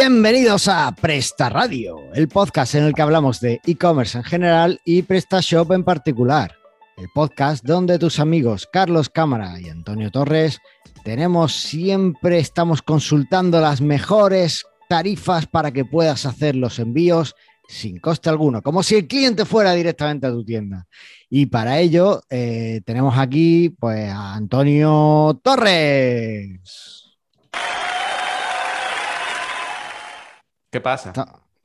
Bienvenidos a Presta Radio, el podcast en el que hablamos de e-commerce en general y PrestaShop en particular. El podcast donde tus amigos Carlos Cámara y Antonio Torres tenemos siempre estamos consultando las mejores tarifas para que puedas hacer los envíos sin coste alguno, como si el cliente fuera directamente a tu tienda. Y para ello eh, tenemos aquí pues a Antonio Torres. ¿Qué pasa?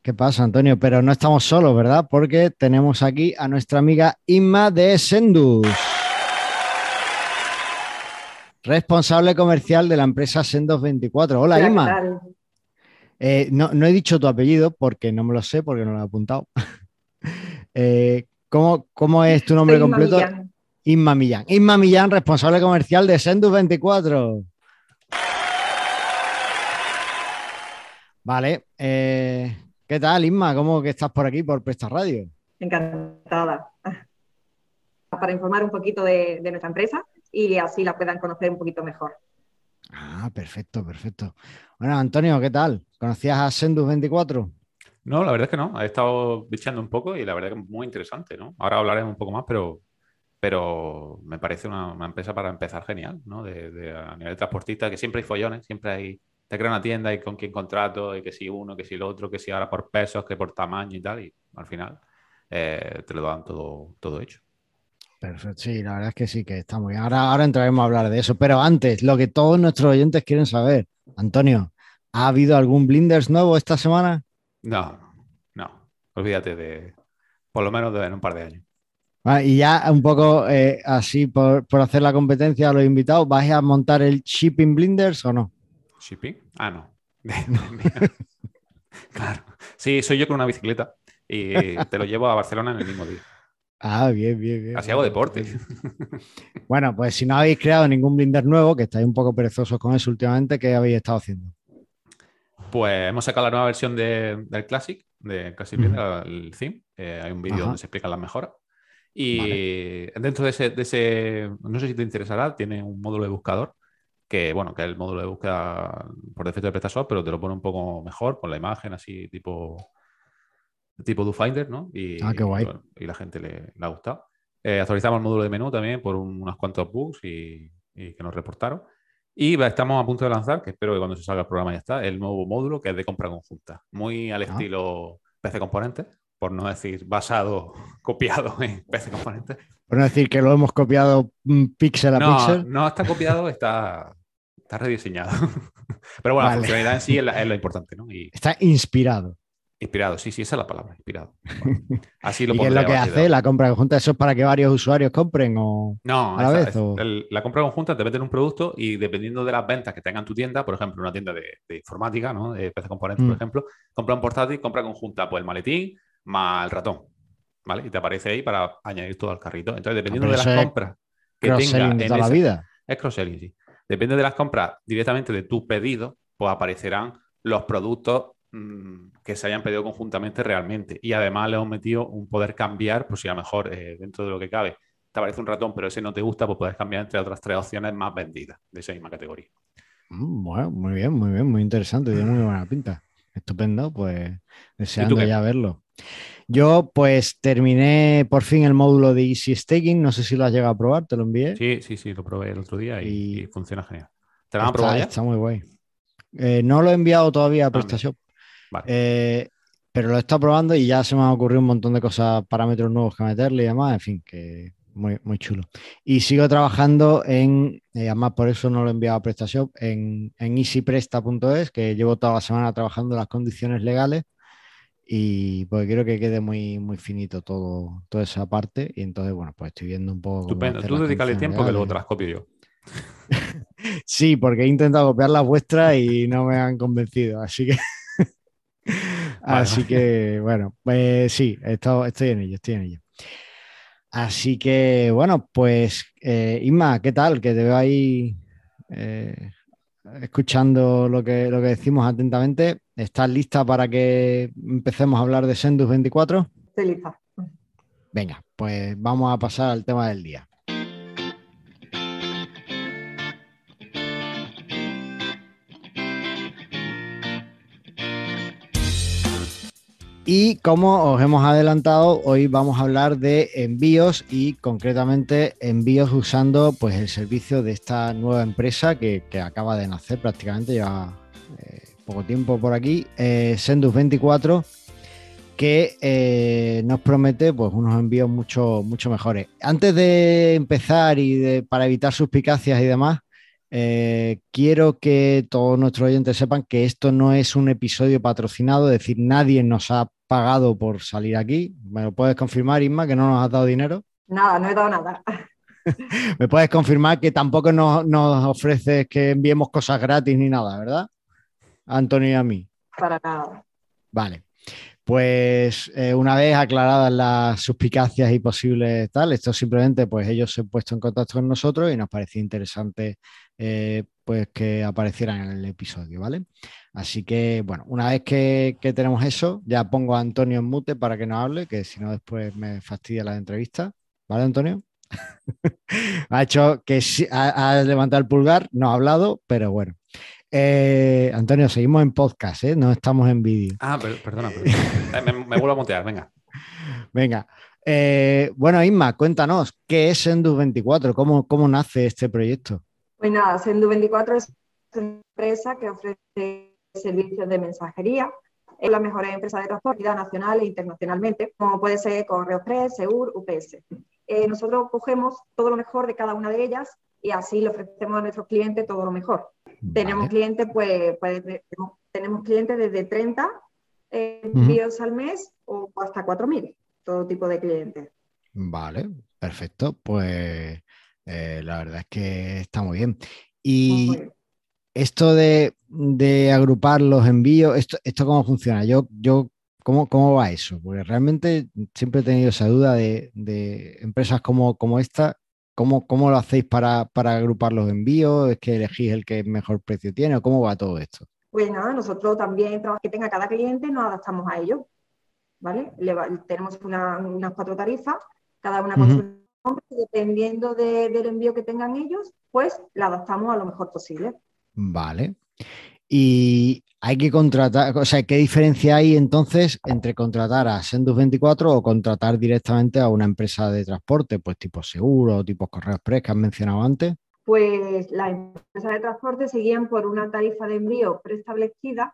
¿Qué pasa, Antonio? Pero no estamos solos, ¿verdad? Porque tenemos aquí a nuestra amiga Inma de Sendus. Responsable comercial de la empresa Sendos 24. Hola, Inma. Eh, no, he dicho tu apellido porque no me lo sé, porque no lo he apuntado. Eh, ¿cómo, es tu nombre completo? Inma Millán. Inma Millán, responsable comercial de Sendus 24. Vale. Eh, ¿Qué tal, Isma? ¿Cómo que estás por aquí, por Presta Radio? Encantada. Para informar un poquito de, nuestra empresa y así la puedan conocer un poquito mejor. Ah, perfecto, perfecto. Bueno, Antonio, ¿qué tal? ¿Conocías a Sendus 24? No, la verdad es que no. He estado bichando un poco y la verdad es que es muy interesante, ¿no? Ahora hablaremos un poco más, pero, pero me parece una, empresa para empezar genial, ¿no? De, a nivel transportista, que siempre hay follones, siempre hay te crea una tienda y con quién contrato, y que si uno, que si el otro, que si ahora por pesos, que por tamaño y tal, y al final eh, te lo dan todo, todo hecho. Perfecto, sí, la verdad es que sí, que está muy bien. Ahora, ahora entraremos a hablar de eso, pero antes, lo que todos nuestros oyentes quieren saber, Antonio, ¿ha habido algún Blinders nuevo esta semana? No, no, olvídate de, por lo menos de en un par de años. Ah, y ya un poco eh, así, por, por, hacer la competencia a los invitados, ¿vais a montar el Shipping Blinders o no? ¿Shipping? Ah, no. claro. Sí, soy yo con una bicicleta y te lo llevo a Barcelona en el mismo día. Ah, bien, bien, bien. Así hago deporte. Bueno, pues si no habéis creado ningún blinder nuevo, que estáis un poco perezosos con eso últimamente, ¿qué habéis estado haciendo? Pues hemos sacado la nueva versión del Classic, de Classic Blinder, el theme. Eh, hay un vídeo donde se explican las mejoras. Y dentro de ese, de ese, no sé si te interesará, tiene un módulo de buscador que bueno, que es el módulo de búsqueda por defecto de PrestaShop, pero te lo pone un poco mejor con la imagen así tipo tipo DoFinder, ¿no? Y, ah, qué guay. Y, la gente le, ha gustado. Eh, actualizamos el módulo de menú también por unos cuantos bugs y, que nos reportaron. Y estamos a punto de lanzar, que espero que cuando se salga el programa ya está, el nuevo módulo que es de compra conjunta. Muy al ah. estilo PC Componentes, por no decir basado, copiado en PC Componentes. Por no decir que lo hemos copiado píxel a píxel. No, está copiado, está, rediseñado. Pero bueno, la funcionalidad en sí es, lo importante, ¿no? Está inspirado. Inspirado, sí, sí, esa es la palabra, inspirado. Así lo ¿Y qué es lo que hace la compra conjunta? ¿Eso es para que varios usuarios compren o no, a la vez? la compra conjunta te meten un producto y dependiendo de las ventas que tengan tu tienda, por ejemplo, una tienda de, informática, ¿no? De PC Componentes, por mm. ejemplo, compra un portátil, compra conjunta, pues el maletín más el ratón, ¿vale? Y te aparece ahí para añadir todo al carrito. Entonces, dependiendo de las compras que tenga en la vida. Es cross-selling, sí. Depende de las compras directamente de tu pedido, pues aparecerán los productos mm, que se hayan pedido conjuntamente realmente. Y además le hemos metido un poder cambiar, pues si a lo mejor eh, dentro de lo que cabe te aparece un ratón, pero ese no te gusta, pues puedes cambiar entre otras tres opciones más vendidas de esa misma categoría. Mm, bueno, muy bien, muy bien, muy interesante, tiene muy buena pinta. Estupendo, pues deseando ya verlo. Yo pues terminé por fin el módulo de Easy Staking, no sé si lo has llegado a probar, te lo envié. Sí, sí, sí, lo probé el otro día y, funciona genial. ¿Te lo han probado Está muy guay. Eh, no lo he enviado todavía a ah, PrestaShop, eh, pero lo he estado probando y ya se me han ocurrido un montón de cosas, parámetros nuevos que meterle y demás, en fin, que muy, muy chulo. Y sigo trabajando en, eh, además por eso no lo he enviado a PrestaShop, en, en easypresta.es, que llevo toda la semana trabajando las condiciones legales y porque quiero que quede muy, muy finito todo, toda esa parte. Y entonces, bueno, pues estoy viendo un poco. Estupendo. Tú dedícale tiempo que luego te las copio yo. sí, porque he intentado copiar las vuestras y no me han convencido. Así que. así que, bueno, pues sí, estoy en ello, estoy en ello. Así que, bueno, pues, eh, Isma, ¿qué tal? Que te veo ahí eh, escuchando lo que, lo que decimos atentamente. ¿Estás lista para que empecemos a hablar de Sendus 24? Estoy lista. Venga, pues vamos a pasar al tema del día. Y como os hemos adelantado, hoy vamos a hablar de envíos y concretamente envíos usando pues, el servicio de esta nueva empresa que, acaba de nacer prácticamente, ya eh, poco tiempo por aquí, eh, Sendus24, que eh, nos promete pues, unos envíos mucho, mucho mejores. Antes de empezar y de, para evitar suspicacias y demás, eh, quiero que todos nuestros oyentes sepan que esto no es un episodio patrocinado, es decir, nadie nos ha pagado por salir aquí. ¿Me lo puedes confirmar, Isma, que no nos has dado dinero? Nada, no he dado nada. ¿Me puedes confirmar que tampoco nos, ofreces que enviemos cosas gratis ni nada, verdad? Antonio y a mí. Para nada. Vale. Pues eh, una vez aclaradas las suspicacias y posibles tal, esto simplemente pues ellos se han puesto en contacto con nosotros y nos parecía interesante eh, pues que aparecieran en el episodio, ¿vale? Así que bueno, una vez que, tenemos eso, ya pongo a Antonio en mute para que nos hable, que si no después me fastidia la entrevista, ¿vale Antonio? ha hecho que ha, ha levantado el pulgar, no ha hablado, pero bueno. Eh, Antonio, seguimos en podcast, ¿eh? no estamos en vídeo. Ah, perdona, eh, Me, vuelvo a montear, venga. Venga. bueno, Isma, cuéntanos, ¿qué es Sendu24? ¿Cómo, ¿Cómo nace este proyecto? Pues nada, Sendu24 es una empresa que ofrece servicios de mensajería. Es la mejor empresa de transporte nacional e internacionalmente, como puede ser Correo Express, Segur, UPS. nosotros cogemos todo lo mejor de cada una de ellas y así le ofrecemos a nuestros clientes todo lo mejor. Tenemos clientes, pues, pues tenemos clientes desde 30 eh, envíos al mes o hasta 4.000, todo tipo de clientes. Vale, perfecto. Pues eh, la verdad es que está muy bien. Y esto de, agrupar los envíos, ¿esto, esto cómo funciona? Yo, yo ¿cómo, ¿Cómo va eso? Porque realmente siempre he tenido esa duda de, de empresas como, como esta, ¿Cómo, lo hacéis para, agrupar los envíos? ¿Es que elegís el que mejor precio tiene o cómo va todo esto? Pues nada, nosotros también, que tenga cada cliente, nos adaptamos a ello. ¿Vale? tenemos unas cuatro tarifas, cada una con su dependiendo del envío que tengan ellos, pues la adaptamos a lo mejor posible. Vale. Y hay que contratar, o sea, ¿qué diferencia hay entonces entre contratar a Sendus 24 o contratar directamente a una empresa de transporte, pues tipo seguro, tipo correo express que has mencionado antes? Pues las empresas de transporte seguían por una tarifa de envío preestablecida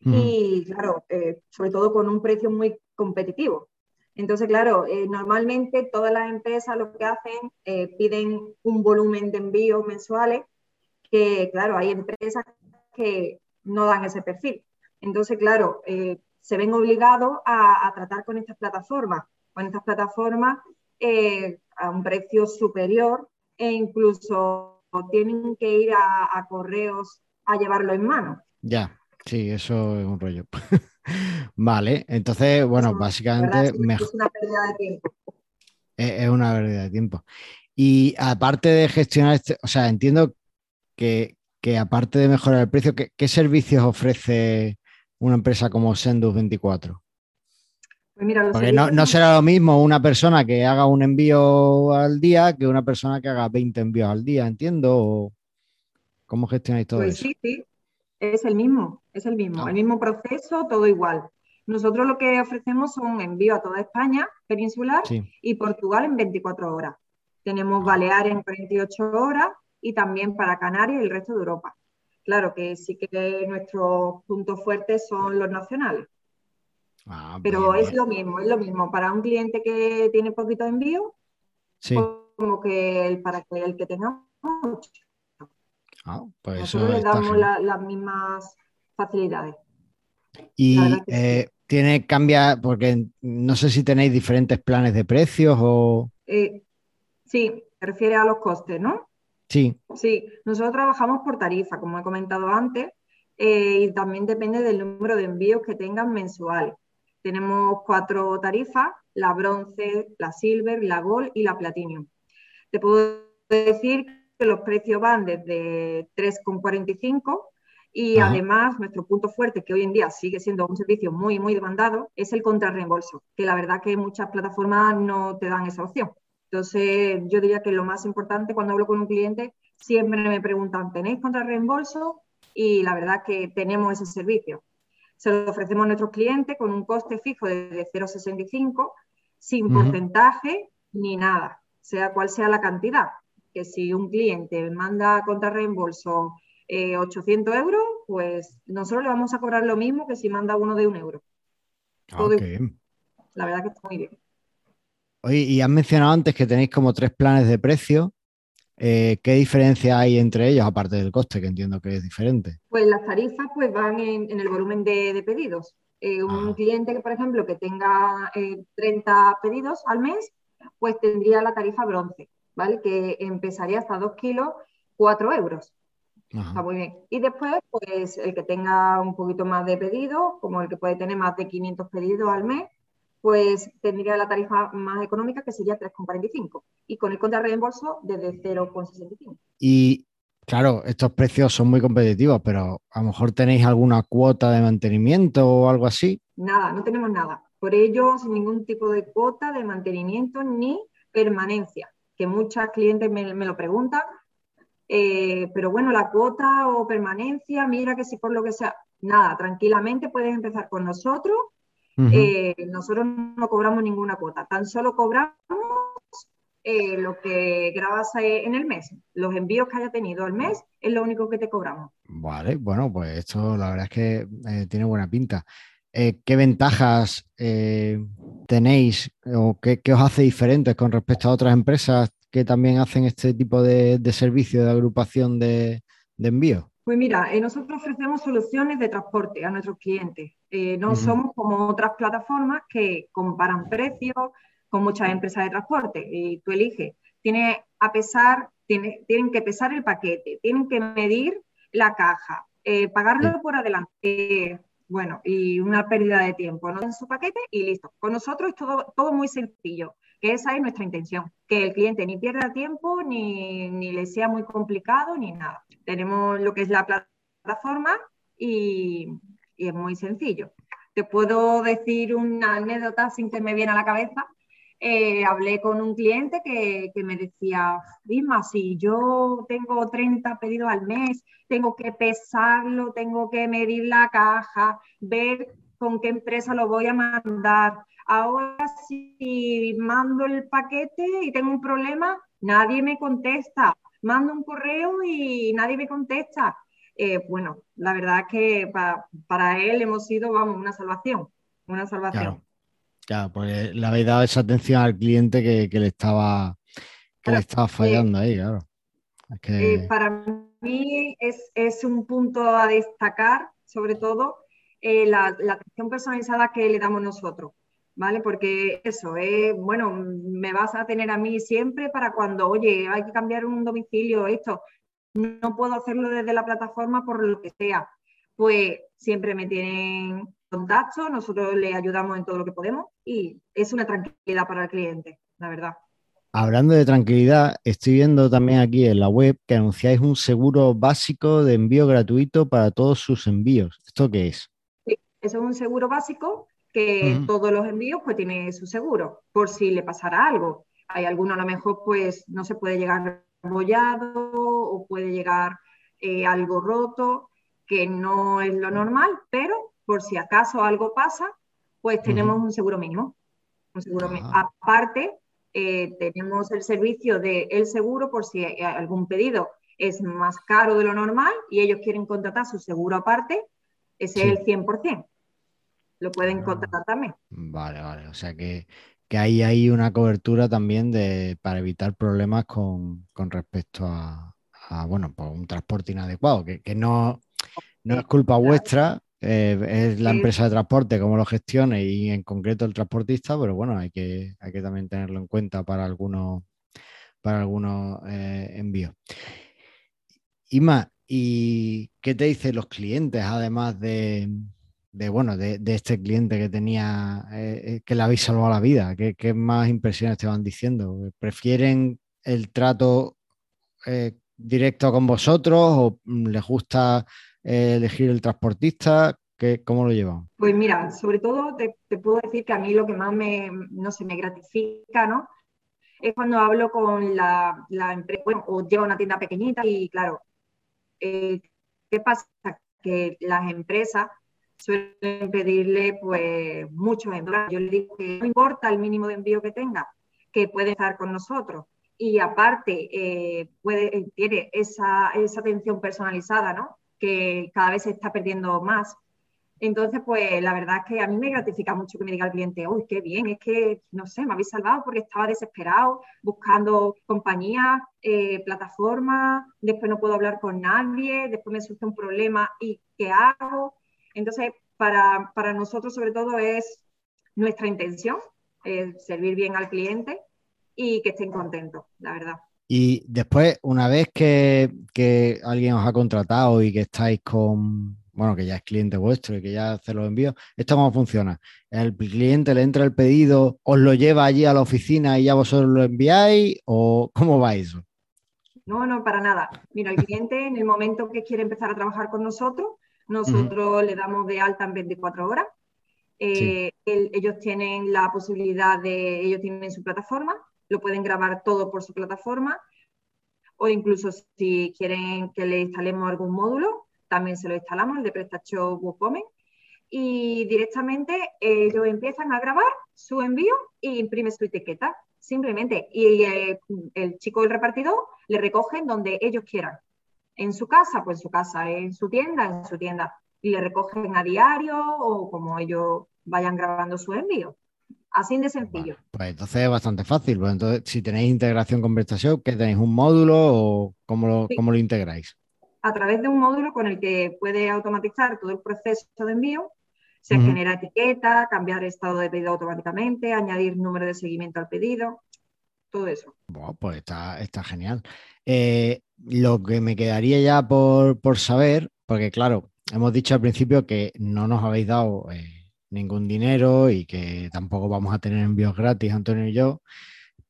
y, claro, eh, sobre todo con un precio muy competitivo. Entonces, claro, eh, normalmente todas las empresas lo que hacen, eh, piden un volumen de envíos mensuales, que, claro, hay empresas que no dan ese perfil. Entonces, claro, eh, se ven obligados a, tratar con estas plataformas, con estas plataformas a un precio superior e incluso tienen que ir a, correos a llevarlo en mano. Ya, sí, eso es un rollo. vale, entonces, bueno, básicamente... Es una pérdida de tiempo. Es, una pérdida de tiempo. Y aparte de gestionar este, o sea, entiendo que, que aparte de mejorar el precio, ¿qué, servicios ofrece una empresa como Sendus24? Pues Porque no, será lo mismo una persona que haga un envío al día que una persona que haga 20 envíos al día, entiendo. ¿Cómo gestionáis todo pues eso? Sí, sí, es el mismo, es el mismo, ah. el mismo proceso, todo igual. Nosotros lo que ofrecemos son envío a toda España peninsular y Portugal en 24 horas. Tenemos Baleares en 48 horas y también para Canarias y el resto de Europa. Claro que sí que nuestros puntos fuertes son los nacionales. Ah, Pero es lo mismo, es lo mismo para un cliente que tiene poquito envío como que el, para que el que tenga mucho. Ah, pues Nosotros le damos las mismas facilidades. Y eh, tiene cambia, porque no sé si tenéis diferentes planes de precios o. Eh, sí, se refiere a los costes, ¿no? Sí. Sí, nosotros trabajamos por tarifa, como he comentado antes, eh, y también depende del número de envíos que tengan mensuales. Tenemos cuatro tarifas, la bronce, la silver, la gold y la platinum. Te puedo decir que los precios van desde 3,45 y además nuestro punto fuerte, que hoy en día sigue siendo un servicio muy, muy demandado, es el contrarreembolso, que la verdad que muchas plataformas no te dan esa opción. Entonces, yo diría que lo más importante cuando hablo con un cliente, siempre me preguntan, ¿tenéis contra reembolso? Y la verdad que tenemos ese servicio. Se lo ofrecemos a nuestros clientes con un coste fijo de 0,65, sin porcentaje ni nada, sea cual sea la cantidad. Que si un cliente manda contra reembolso 800 eh, euros, pues nosotros le vamos a cobrar lo mismo que si manda uno de un euro. Ah, la verdad que está muy bien. Oye, y has mencionado antes que tenéis como tres planes de precio. Eh, ¿Qué diferencia hay entre ellos, aparte del coste, que entiendo que es diferente? Pues las tarifas pues, van en, el volumen de, pedidos. Eh, un ah. cliente que, por ejemplo, que tenga 30 pedidos al mes, pues tendría la tarifa bronce, ¿vale? Que empezaría hasta 2 kilos, 4 euros. Está muy bien. Y después, pues el que tenga un poquito más de pedidos, como el que puede tener más de 500 pedidos al mes, pues tendría la tarifa más económica que sería 3,45 y con el contra reembolso desde 0,65. Y claro, estos precios son muy competitivos, pero a lo mejor tenéis alguna cuota de mantenimiento o algo así. Nada, no tenemos nada. Por ello, sin ningún tipo de cuota de mantenimiento ni permanencia, que muchas clientes me, me lo preguntan eh, pero bueno, la cuota o permanencia, mira que si por lo que sea, nada, tranquilamente puedes empezar con nosotros. Eh, nosotros no cobramos ninguna cuota, tan solo cobramos eh, lo que grabas en el mes. Los envíos que haya tenido al mes es lo único que te cobramos. Vale, bueno, pues esto la verdad es que tiene buena pinta. ¿Qué ventajas tenéis o qué, qué, os hace diferentes con respecto a otras empresas que también hacen este tipo de, servicio de agrupación de, envío? Pues mira, eh, nosotros ofrecemos soluciones de transporte a nuestros clientes. Eh, no somos como otras plataformas que comparan precios con muchas empresas de transporte. Y tú eliges, tiene a pesar, tiene, tienen que pesar el paquete, tienen que medir la caja, eh, pagarlo por adelante. Bueno, y una pérdida de tiempo, ¿no? En su paquete y listo. Con nosotros es todo, todo muy sencillo que esa es nuestra intención, que el cliente ni pierda tiempo, ni, ni le sea muy complicado, ni nada. Tenemos lo que es la plataforma y, y es muy sencillo. Te puedo decir una anécdota sin que me viene a la cabeza. Eh, hablé con un cliente que, me decía, Isma, si yo tengo 30 pedidos al mes, tengo que pesarlo, tengo que medir la caja, ver con qué empresa lo voy a mandar, Ahora si mando el paquete y tengo un problema, nadie me contesta. Mando un correo y nadie me contesta. Eh, bueno, la verdad es que para, él hemos sido, vamos, una salvación, una salvación. Pues le habéis dado esa atención al cliente que, le estaba que le estaba fallando ahí, claro. Eh, para mí es, un punto a destacar, sobre todo, eh, la, la, atención personalizada que le damos nosotros. ¿vale? Porque eso, es, bueno, me vas a tener a mí siempre para cuando, oye, hay que cambiar un domicilio, esto, no puedo hacerlo desde la plataforma por lo que sea. Pues siempre me tienen contacto, nosotros le ayudamos en todo lo que podemos y es una tranquilidad para el cliente, la verdad. Hablando de tranquilidad, estoy viendo también aquí en la web que anunciáis un seguro básico de envío gratuito para todos sus envíos. ¿Esto qué es? Sí, eso es un seguro básico que todos los envíos pues tiene su seguro, por si le pasara algo. Hay alguno a lo mejor pues no se puede llegar bollado o puede llegar eh, algo roto, que no es lo normal, pero por si acaso algo pasa, pues tenemos un seguro mínimo. Un seguro ah. Aparte, eh, tenemos el servicio de el seguro por si algún pedido es más caro de lo normal y ellos quieren contratar su seguro aparte, ese es el 100% lo pueden ah. contratar también. Vale, vale. O sea que, que ahí hay una cobertura también de, para evitar problemas con, respecto a, bueno, pues un transporte inadecuado, que, no, no es culpa vuestra, eh, es la empresa de transporte como lo gestione y en concreto el transportista, pero bueno, hay que, hay que también tenerlo en cuenta para algunos, para algunos eh, envíos. Ima, ¿y qué te dicen los clientes además de, de bueno, de, este cliente que tenía, eh, que le habéis salvado la vida? ¿Qué, más impresiones te van diciendo? ¿Prefieren el trato directo con vosotros o les gusta elegir el transportista? ¿Qué, ¿Cómo lo llevan? Pues mira, sobre todo te, puedo decir que a mí lo que más me, no se me gratifica, ¿no? Es cuando hablo con la, empresa, o llevo una tienda pequeñita y claro, ¿qué pasa? Que las empresas suelen pedirle pues muchos envíos. Yo le digo que no importa el mínimo de envío que tenga, que puede estar con nosotros. Y aparte, eh, puede, tiene esa atención personalizada, ¿no? Que cada vez se está perdiendo más entonces, pues la verdad es que a mí me gratifica mucho que me diga el cliente, uy, qué bien, es que, no sé, me habéis salvado porque estaba desesperado buscando compañía, eh, plataformas, después no puedo hablar con nadie, después me surge un problema y ¿qué hago? Entonces, para, nosotros sobre todo es nuestra intención, servir bien al cliente y que estén contentos, la verdad. Y después, una vez que, que alguien os ha contratado y que estáis con, bueno, que ya es cliente vuestro y que ya hace los envíos, ¿esto cómo funciona? ¿El cliente le entra el pedido, os lo lleva allí a la oficina y ya vosotros lo enviáis o cómo va eso? No, no, para nada. Mira, el cliente en el momento que quiere empezar a trabajar con nosotros, nosotros le damos de alta en 24 horas. Eh, ellos tienen la posibilidad de, ellos tienen su plataforma, lo pueden grabar todo por su plataforma o incluso si quieren que le instalemos algún módulo, también se lo instalamos, el de PrestaShop WooCommerce, y directamente ellos empiezan a grabar su envío e imprime su etiqueta, simplemente. Y eh, el chico del repartidor le recogen donde ellos quieran. En su casa, pues en su casa, en su tienda, en su tienda. Y le recogen a diario o como ellos vayan grabando su envío. Así de sencillo. pues entonces es bastante fácil. Pues entonces, si tenéis integración con PrestaShop, ¿qué tenéis? ¿Un módulo o cómo lo, cómo lo integráis? a través de un módulo con el que puede automatizar todo el proceso de envío. Se genera etiqueta, cambiar estado de pedido automáticamente, añadir número de seguimiento al pedido, todo eso. Bueno, pues está, está genial. Eh, lo que me quedaría ya por, saber, porque claro, hemos dicho al principio que no nos habéis dado eh, ningún dinero y que tampoco vamos a tener envíos gratis, Antonio y yo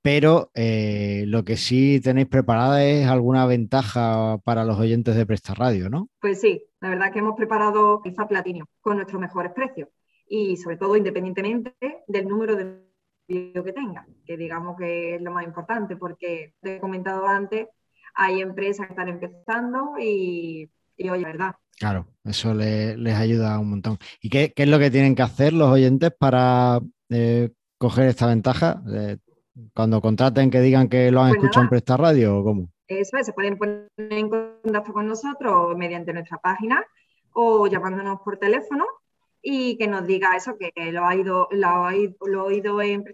pero eh, lo que sí tenéis preparada es alguna ventaja para los oyentes de Presta Radio, ¿no? Pues sí, la verdad que hemos preparado quizá Platinum con nuestros mejores precios y sobre todo independientemente del número de vídeos que tenga, que digamos que es lo más importante porque te he comentado antes, hay empresas que están empezando y, oye, ¿verdad? Claro, eso les ayuda un montón. ¿Y qué, es lo que tienen que hacer los oyentes para eh, coger esta ventaja? Eh, cuando contraten que digan que lo han pues escuchado en Presta Radio o cómo? Eso es, se pueden poner en contacto con nosotros mediante nuestra página o llamándonos por teléfono y que nos diga eso, que lo ha ido, lo ha, oído en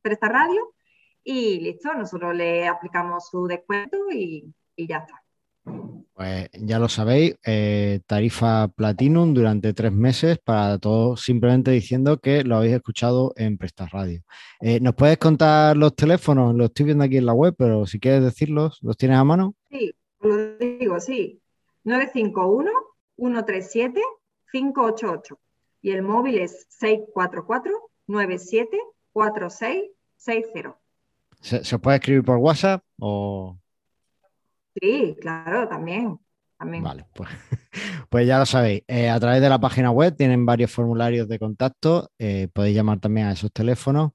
Presta, Radio y listo, nosotros le aplicamos su descuento y ya está. Pues ya lo sabéis, eh, tarifa Platinum durante tres meses para todos, simplemente diciendo que lo habéis escuchado en Prestar Radio. Eh, ¿Nos puedes contar los teléfonos? Lo estoy viendo aquí en la web, pero si quieres decirlos, ¿los tienes a mano? Sí, lo digo, sí. 951-137-588 y el móvil es 644-974660. ¿Se, ¿Se puede escribir por WhatsApp o...? Sí, claro, también. Vale, pues, pues, ya lo sabéis. Eh, a través de la página web tienen varios formularios de contacto. Eh, podéis llamar también a esos teléfonos.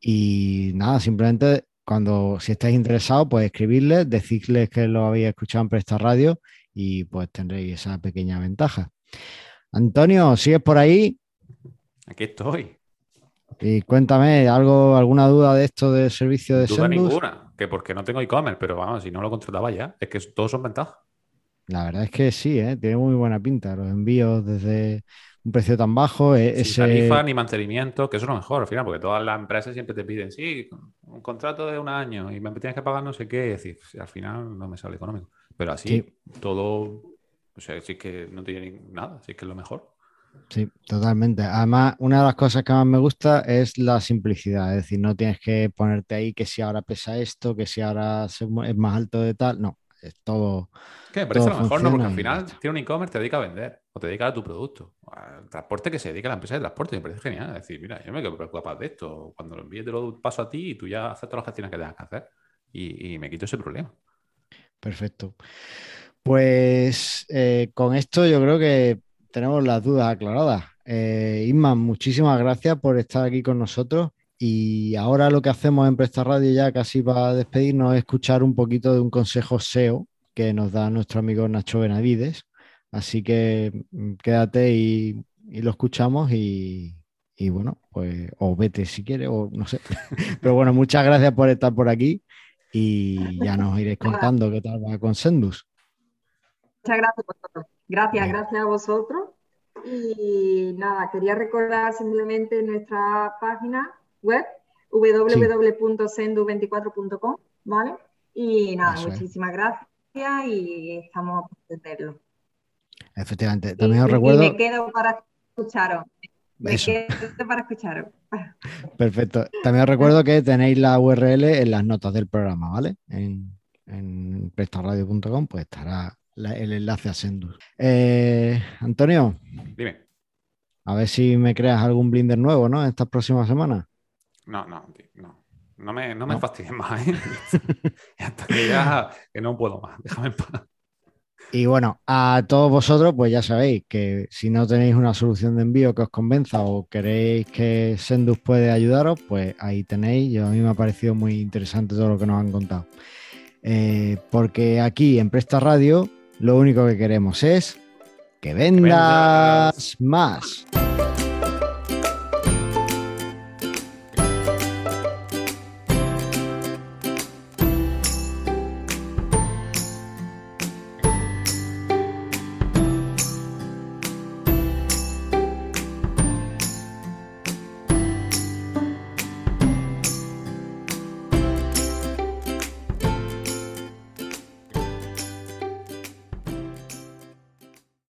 Y nada, simplemente cuando si estáis interesados, pues escribirles, decirles que lo habéis escuchado en Presta Radio y pues tendréis esa pequeña ventaja. Antonio, ¿sigues por ahí? Aquí estoy. Y cuéntame, ¿algo, ¿alguna duda de esto del servicio de Duda ninguna, que porque no tengo e-commerce, pero vamos, si no lo contrataba ya, es que todos son ventajas. La verdad es que sí, ¿eh? tiene muy buena pinta. Los envíos desde un precio tan bajo. Eh, Sin tarifa ni mantenimiento, que eso es lo mejor al final, porque todas las empresas siempre te piden, sí, un contrato de un año y me tienes que pagar no sé qué, y decir, al final no me sale económico. Pero así, todo, o sea, sí que no tiene nada, sí que es lo mejor. Sí, totalmente. Además, una de las cosas que más me gusta es la simplicidad. Es decir, no tienes que ponerte ahí que si ahora pesa esto, que si ahora es más alto de tal. No, es todo. Que me parece lo mejor, ¿no? Porque al final tiene un e-commerce, te dedica a vender o te dedica a tu producto. Al transporte que se dedica a la empresa de transporte. Me parece genial. Es decir, mira, yo me quedo preocupado de esto. Cuando lo envíes, te lo paso a ti y tú ya haces todas las gestiones que tengas que hacer. Y, me quito ese problema. Perfecto. Pues eh, con esto yo creo que tenemos las dudas aclaradas. Eh, muchísimas gracias por estar aquí con nosotros. Y ahora lo que hacemos en Presta Radio ya casi para despedirnos es escuchar un poquito de un consejo SEO que nos da nuestro amigo Nacho Benavides. Así que mm, quédate y, lo escuchamos y, bueno, pues o vete si quieres o no sé. Pero bueno, muchas gracias por estar por aquí y ya nos iréis contando qué tal va con Sendus. Muchas gracias a vosotros. Gracias, gracias a vosotros. Y nada, quería recordar simplemente nuestra página web www.sendu24.com, ¿vale? Y nada, muchísimas gracias y estamos por entenderlo. Efectivamente, también os recuerdo. Y me quedo para escucharos. Me quedo para escucharos. Perfecto. También os recuerdo que tenéis la URL en las notas del programa, ¿vale? En, en prestarradio.com, pues estará el enlace a Sendus. Eh, Antonio. Dime. A ver si me creas algún blinder nuevo, ¿no? Estas próximas semanas. No, no, no. No me, no me fastidies más, ¿eh? Hasta que ya que no puedo más. Déjame en paz. Y bueno, a todos vosotros, pues ya sabéis que si no tenéis una solución de envío que os convenza o queréis que Sendus puede ayudaros, pues ahí tenéis. Yo, a mí me ha parecido muy interesante todo lo que nos han contado. Eh, porque aquí en Presta Radio lo único que queremos es que vendas más.